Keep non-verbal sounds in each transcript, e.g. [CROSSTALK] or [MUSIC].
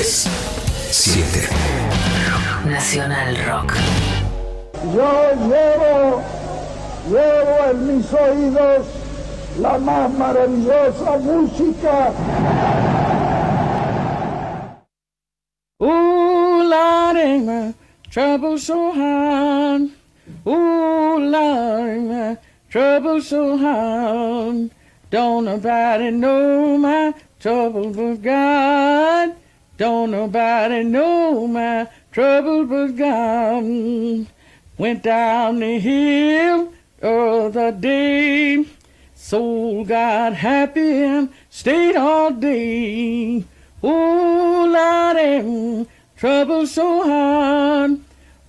3, 7. Nacional Rock. Yo llevo, llevo en mis oídos la más maravillosa música. Ooh, Lord, ain't my trouble so hard. Ooh, Lord, ain't my trouble so hard. Don't nobody know my trouble but God. Don't nobody know my trouble but God. Went down the hill the other day. Soul got happy and stayed all day. Oh, Lord, trouble so hard.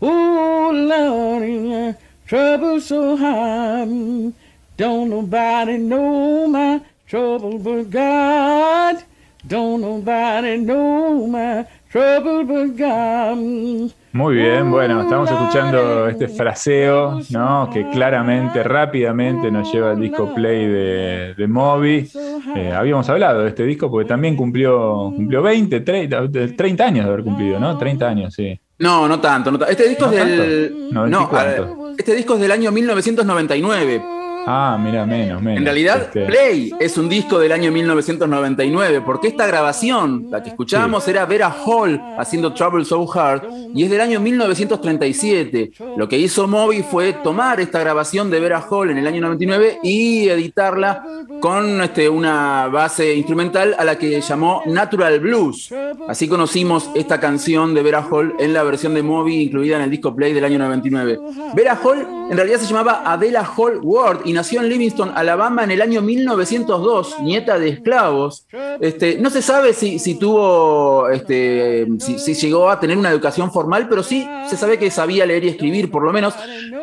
Oh, Lord, trouble so hard. Don't nobody know my trouble but God. Don't nobody know my trouble but God. Muy bien, bueno, estamos escuchando este fraseo, ¿no? Que claramente, rápidamente nos lleva al disco Play de, de Moby. Eh, habíamos hablado de este disco porque también cumplió, cumplió 20, 30, 30 años de haber cumplido, ¿no? 30 años, sí. No, no tanto, no tanto. Este disco ¿No es del. tanto? No, ¿90 a ver, este disco es del año 1999. Ah, mira, menos, menos. En realidad, Este, Play es un disco del año 1999, porque esta grabación, la que escuchábamos, era Vera Hall haciendo Trouble So Hard, y es del año 1937. Lo que hizo Moby fue tomar esta grabación de Vera Hall en el año 99 y editarla con este, una base instrumental a la que llamó Natural Blues. Así conocimos esta canción de Vera Hall en la versión de Moby incluida en el disco Play del año 99. Vera Hall en realidad se llamaba Adela Hall Ward nació en Livingston, Alabama en el año 1902, nieta de esclavos. Este, no se sabe si, tuvo, este, si, si llegó a tener una educación formal, pero sí se sabe que sabía leer y escribir por lo menos,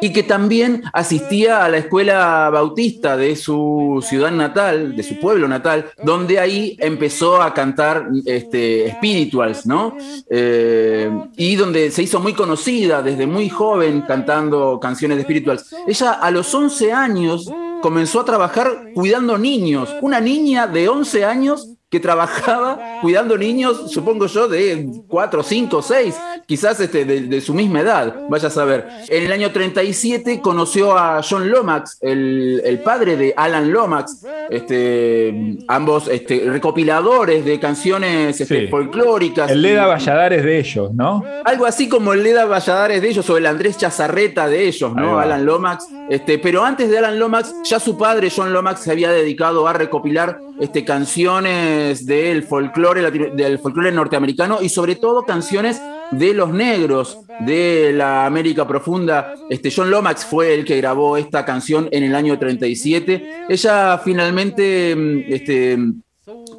y que también asistía a la escuela bautista de su ciudad natal, de su pueblo natal, donde ahí empezó a cantar este, spirituals, ¿no? Eh, y donde se hizo muy conocida desde muy joven cantando canciones de spirituals. Ella a los 11 años comenzó a trabajar cuidando niños. Una niña de 11 años que trabajaba [LAUGHS] cuidando niños, supongo yo, de 4, 5, 6, quizás este, de, de su misma edad, vaya a saber. En el año 37 conoció a John Lomax, el, el padre de Alan Lomax, este, ambos este, recopiladores de canciones este, Sí. folclóricas. el Leda y- Valladares de ellos, ¿no? algo así como el Leda Valladares de ellos o el Andrés Chazarreta de ellos, ¿no? Alan Lomax. Este, pero antes de Alan Lomax, ya su padre, John Lomax, se había dedicado a recopilar este, canciones del folclore, del folclore norteamericano y sobre todo canciones de los negros de la América Profunda. Este, John Lomax fue el que grabó esta canción en el año 37. Ella finalmente mm, este,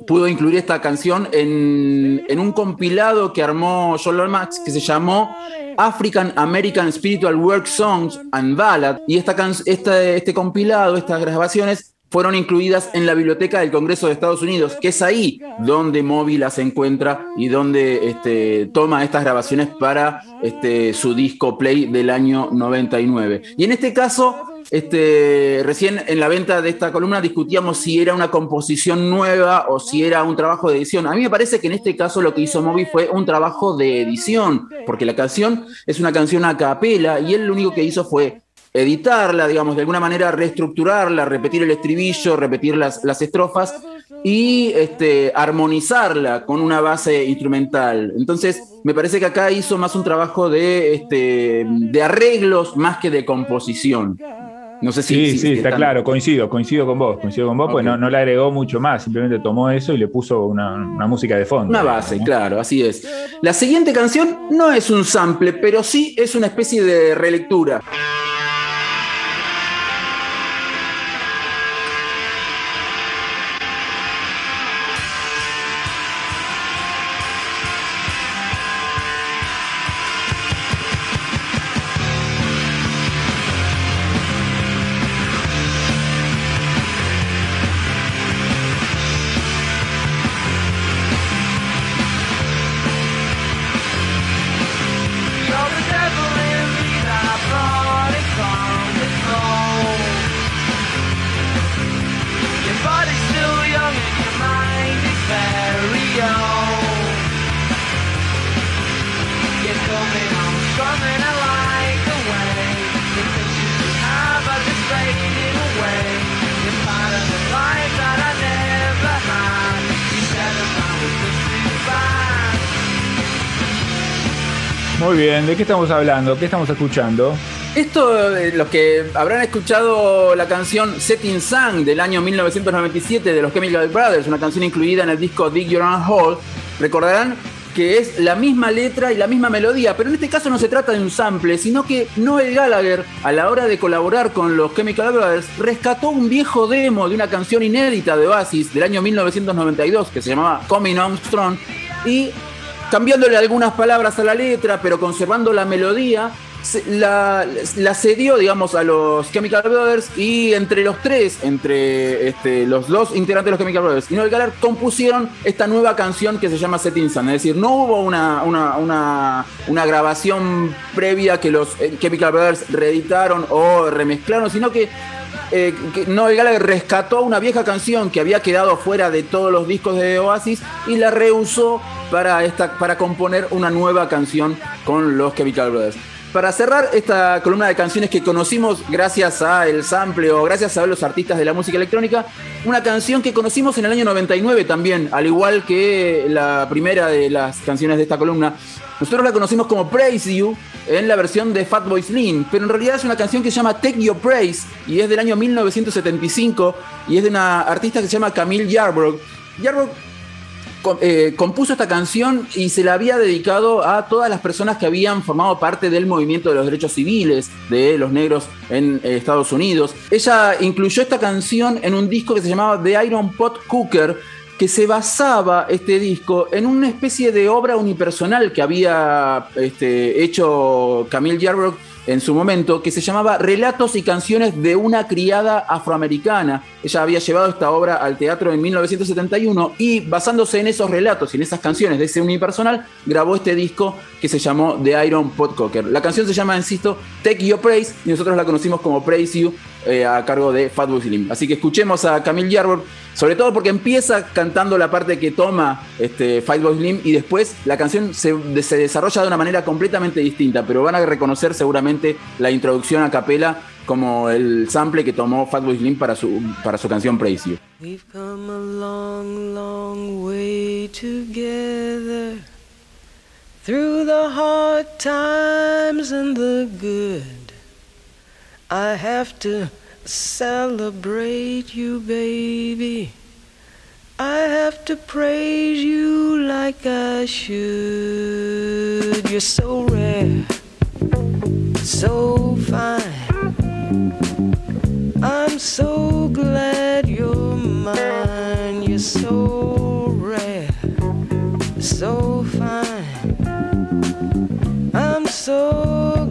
pudo incluir esta canción en, en un compilado que armó John Lomax que se llamó African American Spiritual Work Songs and Ballad. Y esta, esta- este compilado, estas grabaciones, fueron incluidas en la biblioteca del Congreso de Estados Unidos, que es ahí donde Moby las encuentra y donde este, toma estas grabaciones para este, su disco Play del año 99. Y en este caso, este, recién en la venta de esta columna discutíamos si era una composición nueva o si era un trabajo de edición. A mí me parece que en este caso lo que hizo Moby fue un trabajo de edición, porque la canción es una canción a capela y él lo único que hizo fue editarla, digamos, de alguna manera reestructurarla, repetir el estribillo, repetir las, las estrofas y este, armonizarla con una base instrumental. Entonces, me parece que acá hizo más un trabajo de, este, de arreglos más que de composición. No sé si. Sí, si- sí, está están- claro, coincido, coincido con vos, coincido con vos, pues no, no le agregó mucho más, simplemente tomó eso y le puso una, una música de fondo. Una base, ¿no? claro, así es. La siguiente canción no es un sample, pero sí es una especie de relectura. Muy bien, ¿de qué estamos hablando? ¿Qué estamos escuchando? Esto, eh, los que habrán escuchado la canción Setting Sun del año 1997 de los Chemical Brothers, una canción incluida en el disco Dig Your Own Hole, recordarán que es la misma letra y la misma melodía, pero en este caso no se trata de un sample, sino que Noel Gallagher, a la hora de colaborar con los Chemical Brothers, rescató un viejo demo de una canción inédita de Oasis del año 1992 que se llamaba Coming On Strong y cambiándole algunas palabras a la letra, pero conservando la melodía, la, la, cedió, digamos, a los Chemical Brothers y entre los tres, entre este, los dos integrantes de los Chemical Brothers y Noel Gallagher, compusieron esta nueva canción que se llama Setting Sun. Es decir, no hubo una, una, una, grabación previa que los eh, Chemical Brothers reeditaron o remezclaron, sino que eh, Noel Gallagher rescató una vieja canción que había quedado fuera de todos los discos de Oasis y la reusó para, esta, para componer una nueva canción con los Chemical Brothers. Para cerrar esta columna de canciones que conocimos gracias a el sample o gracias a los artistas de la música electrónica, una canción que conocimos en el año 99 también, al igual que la primera de las canciones de esta columna. Nosotros la conocimos como Praise You en la versión de Fatboy Slim, pero en realidad es una canción que se llama Take Your Praise y es del año 1975 y es de una artista que se llama Camille Yarbrough. Yarbrough eh, compuso esta canción y se la había dedicado a todas las personas que habían formado parte del movimiento de los derechos civiles de los negros en eh, Estados Unidos. Ella incluyó esta canción en un disco que se llamaba The Iron Pot Cooker, que se basaba este disco en una especie de obra unipersonal que había este, hecho Camille Yarbrough en su momento, que se llamaba Relatos y canciones de una criada afroamericana. Ella había llevado esta obra al teatro en 1971 y basándose en esos relatos y en esas canciones de ese unipersonal, grabó este disco que se llamó The Iron Potcocker. La canción se llama, insisto, Take Your Praise y nosotros la conocimos como Praise You eh, a cargo de Fatboy Slim. Así que escuchemos a Camille Yarbrough, sobre todo porque empieza cantando la parte que toma este, Fatboy Slim y después la canción se, desarrolla de una manera completamente distinta, pero van a reconocer seguramente la introducción a capela como el sample que tomó Fatboy Slim para su, para su canción Praise You. We've come a long, long way together through the hard times and the good. I have to celebrate you, baby. I have to praise you like I should. You're so rare, so fine. I'm so glad you're mine. You're so rare, so fine. I'm so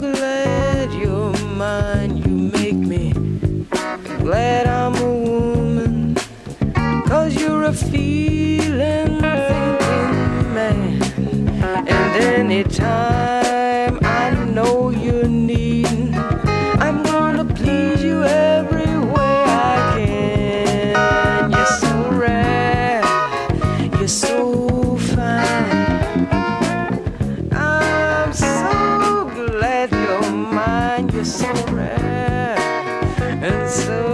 glad I'm a woman, cause you're a feeling, thinking man. And anytime I know you're needing, I'm gonna please you every way I can. You're so rare, you're so fine. I'm so glad you're mine, you're so rare and so.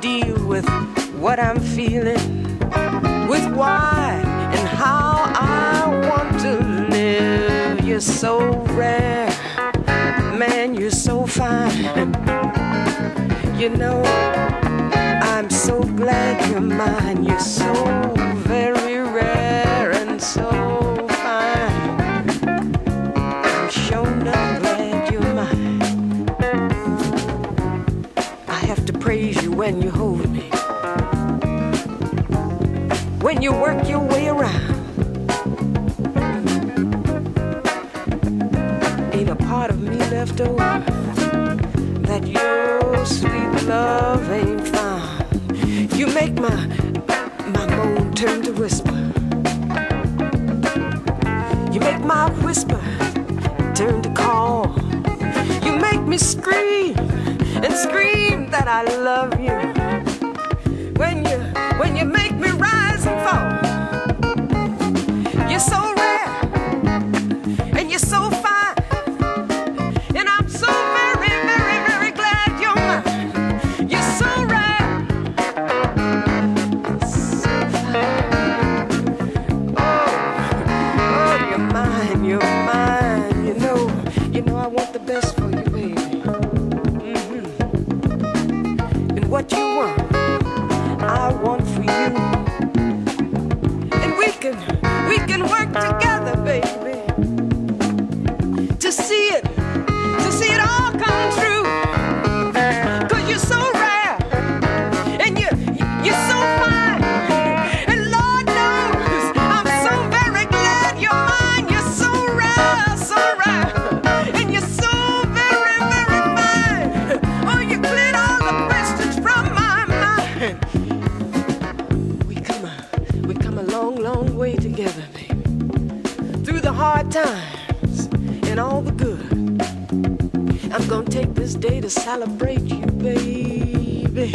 Deal with what I'm feeling, with why and how I want to live. You're so rare, man, you're so fine. You know, I'm so glad you're mine. You're so when you hold me. When you work your way around. Ain't a part of me left over that your sweet love ain't found. You make my my moan turn to whisper. You make my whisper turn to call. You make me scream and scream that I love you. When you when you make me rise and fall, you're so celebrate you, baby.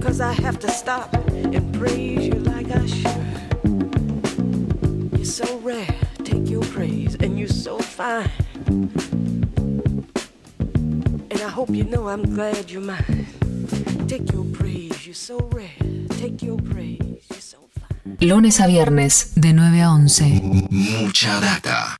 Cause I have to stop and praise you like I should. You're so rare, take your praise, and you're so fine. And I hope you know I'm glad you're mine. Take your praise, you're so rare. Take your praise, you're so fine. Lunes a viernes de 9 a 11. Mucha data.